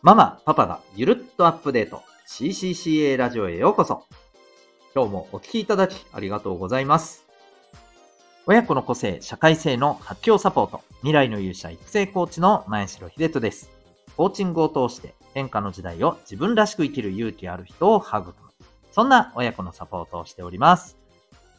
ママ、パパがゆるっとアップデート。CCCA ラジオへようこそ。今日もお聞きいただきありがとうございます。親子の個性、社会性の発揮サポート。未来の勇者育成コーチの前城秀人です。コーチングを通して変化の時代を自分らしく生きる勇気ある人を育む。そんな親子のサポートをしております。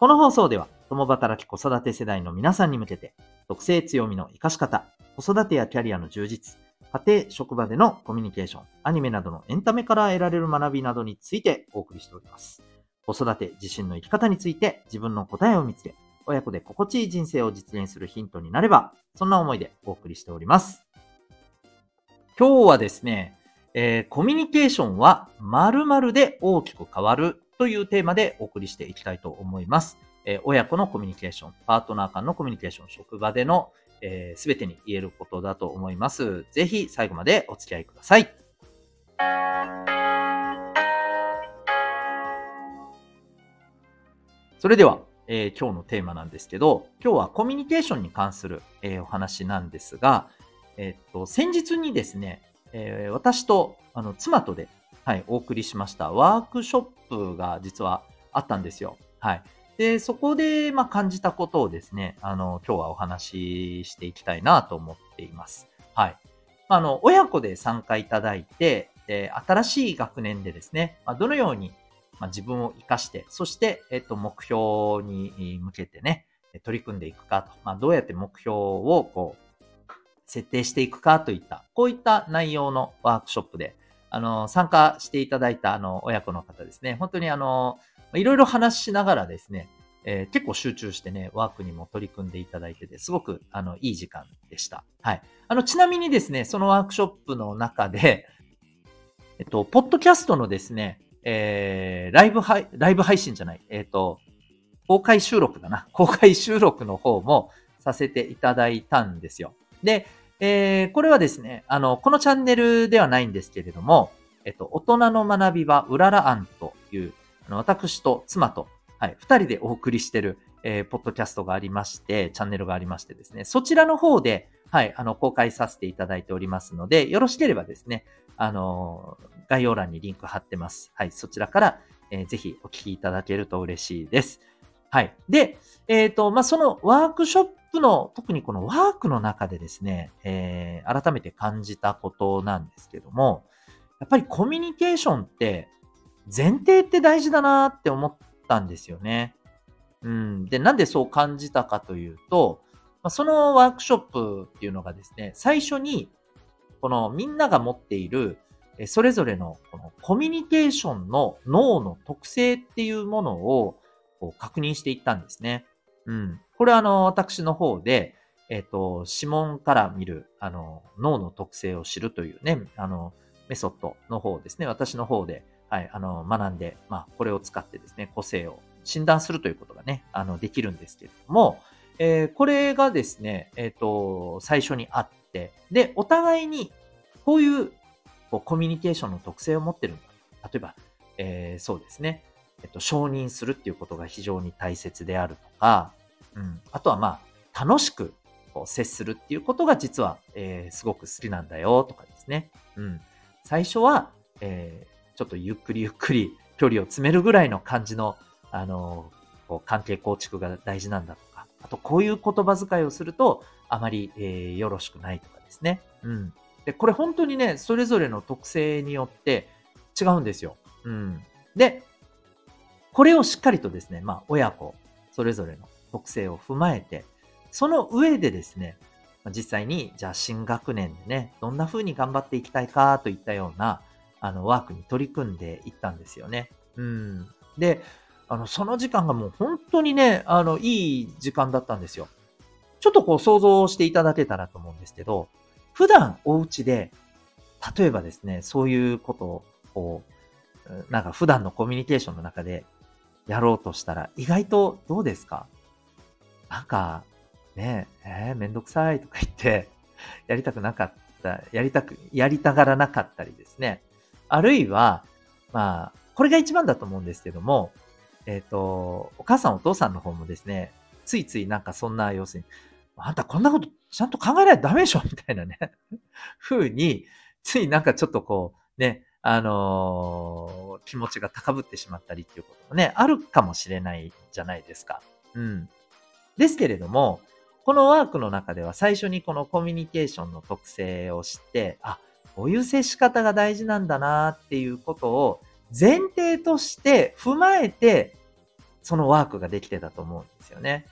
この放送では、共働き子育て世代の皆さんに向けて、特性強みの活かし方、子育てやキャリアの充実、家庭、職場でのコミュニケーション、アニメなどのエンタメから得られる学びなどについてお送りしております。子育て、自身の生き方について自分の答えを見つけ、親子で心地いい人生を実現するヒントになれば、そんな思いでお送りしております。今日はですね、えーコミュニケーションは〇〇で大きく変わるというテーマでお送りしていきたいと思います。えー親子のコミュニケーション、パートナー間のコミュニケーション、職場でのすべ、てに言えることだと思います。ぜひ最後までお付き合いください。それでは、えー今日のテーマなんですけど、今日はコミュニケーションに関する、えーお話なんですが、えーっと、先日にですね、えー私とあの妻とで、はい、お送りしましたワークショップが実はあったんですよ。はい。で、そこで、まあ、感じたことをですね、あの、今日はお話ししていきたいなと思っています。はい。あの、親子で参加いただいて、で新しい学年でですね、ま、どのように、ま、自分を活かして、そして、えっと、目標に向けてね、取り組んでいくかと、まあ、どうやって目標をこう、設定していくかといった、こういった内容のワークショップで、あの、参加していただいた、あの、親子の方ですね、本当にあの、いろいろ話しながらですね、えー結構集中してね、ワークにも取り組んでいただいてて、すごく、あの、いい時間でした。はい。あの、ちなみにですね、そのワークショップの中で、えっと、ポッドキャストのですね、えー、ライブ配、ライブ配信じゃない、えっと、公開収録だな。公開収録の方もさせていただいたんですよ。で、えー、これはですね、あの、このチャンネルではないんですけれども、えっと、大人の学び場うらら案という、あの私と妻と、はい、二人でお送りしてる、えーポッドキャストがありまして、チャンネルがありましてですね、そちらの方で、はい、あの、公開させていただいておりますので、よろしければですね、あの概要欄にリンク貼ってます。はい、そちらから、えーぜひお聞きいただけると嬉しいです。はい。で、えっ、と、まあ、そのワークショップの、特にこのワークの中でですね、えー改めて感じたことなんですけども、やっぱりコミュニケーションって、前提って大事だなって思ったんですよね。うん。で、なんでそう感じたかというと、まあそのワークショップっていうのがですね、最初に、このみんなが持っている、それぞれのこのコミュニケーションの脳の特性っていうものをこう確認していったんですね。うん。これはあの、私の方で、えっ、と、指紋から見る、あの、脳の特性を知るというね、あの、メソッドの方ですね、私の方で、はい、あの、学んで、まあ、これを使ってですね、個性を診断するということがね、あの、できるんですけれども、えーこれがですね、えっ、と、最初にあって、で、お互いに、こういう、こう、コミュニケーションの特性を持ってるんだ。例えば、えーそうですね、えっと、承認するっていうことが非常に大切であるとか、うん、あとはまあ、楽しくこう接するっていうことが実は、えーすごく好きなんだよとかですね。うん。最初は、えちょっとゆっくりゆっくり距離を詰めるぐらいの感じの、あのこう関係構築が大事なんだとか、あとこういう言葉遣いをするとあまり、えーよろしくないとかですね。うん。で、これ本当にね、それぞれの特性によって違うんですよ。うん。で、これをしっかりとですね、まあ、親子、それぞれの特性を踏まえて、その上でですね、実際に、じゃあ新学年でね、どんな風に頑張っていきたいかといったような、あの、ワークに取り組んでいったんですよね。うん。で、あの、その時間がもう本当にね、あの、いい時間だったんですよ。ちょっとこう想像していただけたらと思うんですけど、普段お家で、例えばですね、そういうことを、こう、なんか普段のコミュニケーションの中でやろうとしたら、意外とどうですか？なんか、ねえ、えーめんどくさいとか言って、やりたくなかった、やりたく、やりたがらなかったりですね。あるいは、まあ、これが一番だと思うんですけども、えっ、と、お母さんお父さんの方もですね、ついついなんかそんな要するに、あんたこんなことちゃんと考えないとダメでしょみたいなね、風についなんかちょっとこう、ね、あのー気持ちが高ぶってしまったりっていうこともね、あるかもしれないじゃないですか。うん。ですけれども、このワークの中では最初にこのコミュニケーションの特性を知って、あ、こういう接し方が大事なんだなっていうことを前提として踏まえて、そのワークができてたと思うんですよね。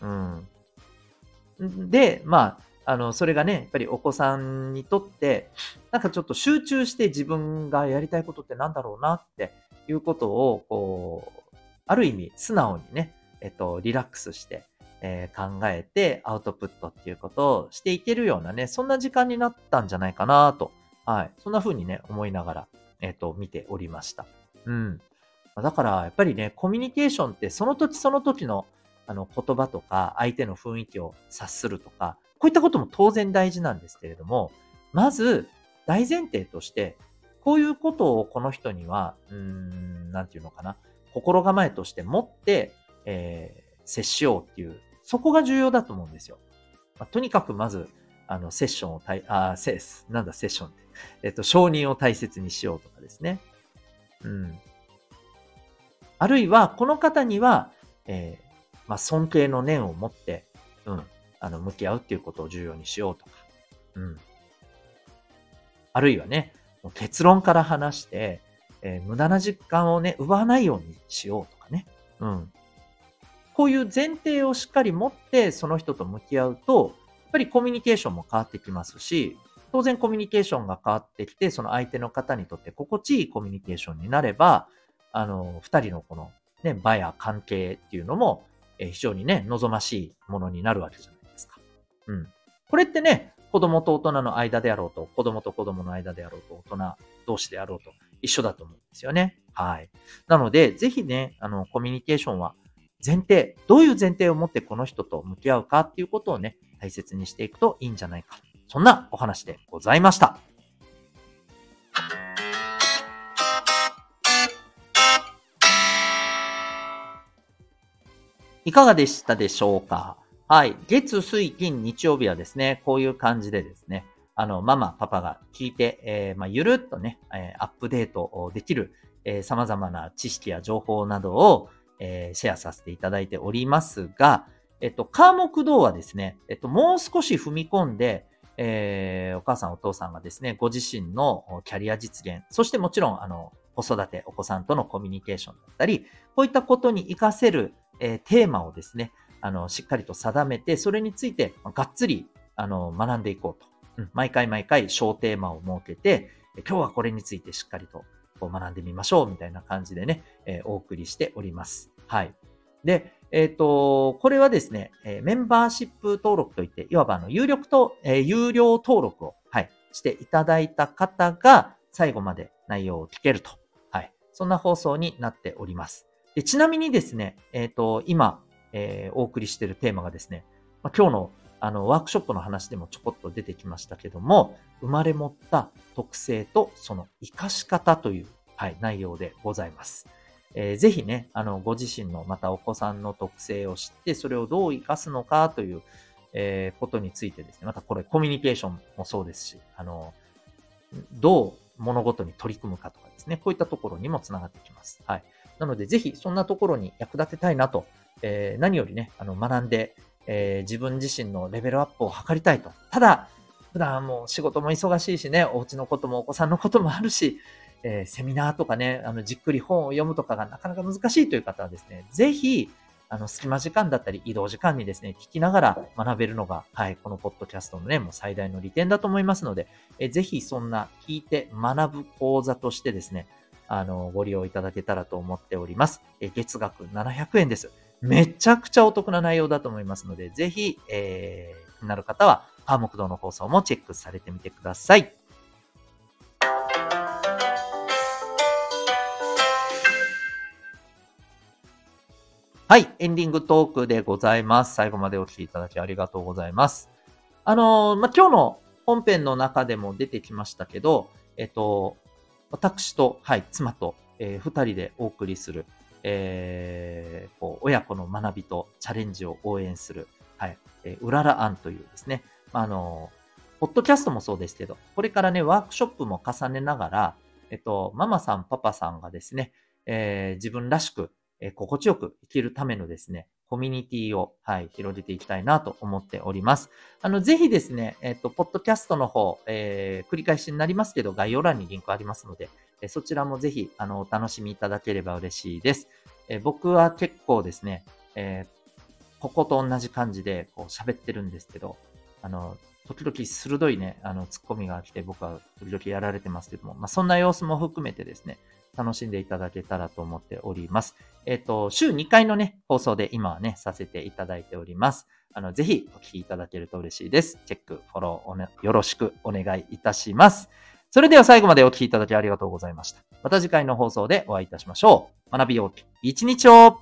うん。で、まあ、あの、それがね、やっぱりお子さんにとって、なんかちょっと集中して自分がやりたいことってなんだろうなっていうことを、こう、ある意味素直にね、えっと、リラックスして、えー考えてアウトプットっていうことをしていけるようなね、そんな時間になったんじゃないかなと、はい。そんな風にね、思いながら、えっ、と、見ておりました。うん。だから、やっぱりね、コミュニケーションってその時その時のあの言葉とか相手の雰囲気を察するとか、こういったことも当然大事なんですけれども、まず大前提として、こういうことをこの人には、うーん、なんていうのかな、心構えとして持って、えー接しようっていう、そこが重要だと思うんですよ。まあとにかくまず、あの、セッションをたい、あ、セス、なんだセッションって。えっと、承認を大切にしようとかですね。うん。あるいは、この方には、えーまあ、尊敬の念を持って、うん、あの、向き合うっていうことを重要にしようとか。うん。あるいはね、もう結論から話して、えー無駄な時間をね、奪わないようにしようとかね。うん。こういう前提をしっかり持って、その人と向き合うと、やっぱりコミュニケーションも変わってきますし、当然コミュニケーションが変わってきて、その相手の方にとって心地いいコミュニケーションになれば、あの、二人のこの、ね、場や関係っていうのも、えー非常にね、望ましいものになるわけじゃないですか。うん。これってね、子供と大人の間であろうと、子供と子供の間であろうと、大人同士であろうと、一緒だと思うんですよね。はい。なので、ぜひね、あの、コミュニケーションは前提、どういう前提を持ってこの人と向き合うかっていうことをね、大切にしていくといいんじゃないか。そんなお話でございました。いかがでしたでしょうか？はい。月、水、金、日曜日はですね、こういう感じでですね、あの、ママ、パパが聞いて、えーまあ、ゆるっとね、えーアップデートできる、えー様々な知識や情報などを、えーシェアさせていただいておりますが、えっと、科目堂はですね、えっと、もう少し踏み込んで、えーお母さんお父さんがですね、ご自身のキャリア実現、そしてもちろん、あの、子育て、お子さんとのコミュニケーションだったり、こういったことに活かせる、えーテーマをですね、あの、しっかりと定めて、それについて、がっつり、あの、学んでいこうと。うん、毎回毎回小テーマを設けて、今日はこれについてしっかりとこう学んでみましょう、みたいな感じでね、えーお送りしております。はい。で、えっ、と、これはですね、えメンバーシップ登録といって、いわばあの、有力と、え有料登録を、はい、していただいた方が、最後まで内容を聞けると。はい。そんな放送になっております。でちなみにですね、えっ、と、今、えーお送りしているテーマがですね、まあ、今日のあの、ワークショップの話でもちょこっと出てきましたけども、生まれ持った特性とその活かし方という、はい、内容でございます。えーぜひね、あの、ご自身のまたお子さんの特性を知って、それをどう活かすのかという、えーことについてですね、またこれコミュニケーションもそうですし、あの、どう物事に取り組むかとかですね、こういったところにもつながってきます。はい。なので、ぜひそんなところに役立てたいなと、えー何よりね、あの、学んで、えー自分自身のレベルアップを図りたいと。ただ、普段もう仕事も忙しいしね、お家のこともお子さんのこともあるし、えーセミナーとかね、あの、じっくり本を読むとかがなかなか難しいという方はですね、ぜひ、あの、隙間時間だったり移動時間にですね、聞きながら学べるのが、はい、このポッドキャストのね、もう最大の利点だと思いますので、えーぜひそんな聞いて学ぶ講座としてですね、あの、ご利用いただけたらと思っております。えー月額700円です。めちゃくちゃお得な内容だと思いますので、ぜひ、えー気になる方は、パーモク堂の放送もチェックされてみてください。はい、エンディングトークでございます。最後までお聞きいただきありがとうございます。あのーまあ、今日の本編の中でも出てきましたけど、えっと、私と、はい、妻と、えー二人でお送りする、えーこう親子の学びとチャレンジを応援する、はい、えーうらら案というですね、まああのポッドキャストもそうですけど、これからね、ワークショップも重ねながら、えっと、ママさん、パパさんがですね、えー、自分らしく、え、心地よく生きるためのですね、コミュニティを、はい、広げていきたいなと思っております。あの、ぜひですね、えっ、と、ポッドキャストの方、えー、繰り返しになりますけど、概要欄にリンクありますので、えそちらもぜひ、あの、お楽しみいただければ嬉しいです。え僕は結構ですね、えここと同じ感じで、こう、喋ってるんですけど、あの、時々鋭いね、あの、ツッコミが来て、僕は時々やられてますけども、まあ、そんな様子も含めてですね、楽しんでいただけたらと思っております。えっ、ー、と、週2回のね、放送で今はね、させていただいております。あの、ぜひお聞きいただけると嬉しいです。チェック、フォロー、ね、よろしくお願いいたします。それでは最後までお聞きいただきありがとうございました。また次回の放送でお会いいたしましょう。学びよう一日を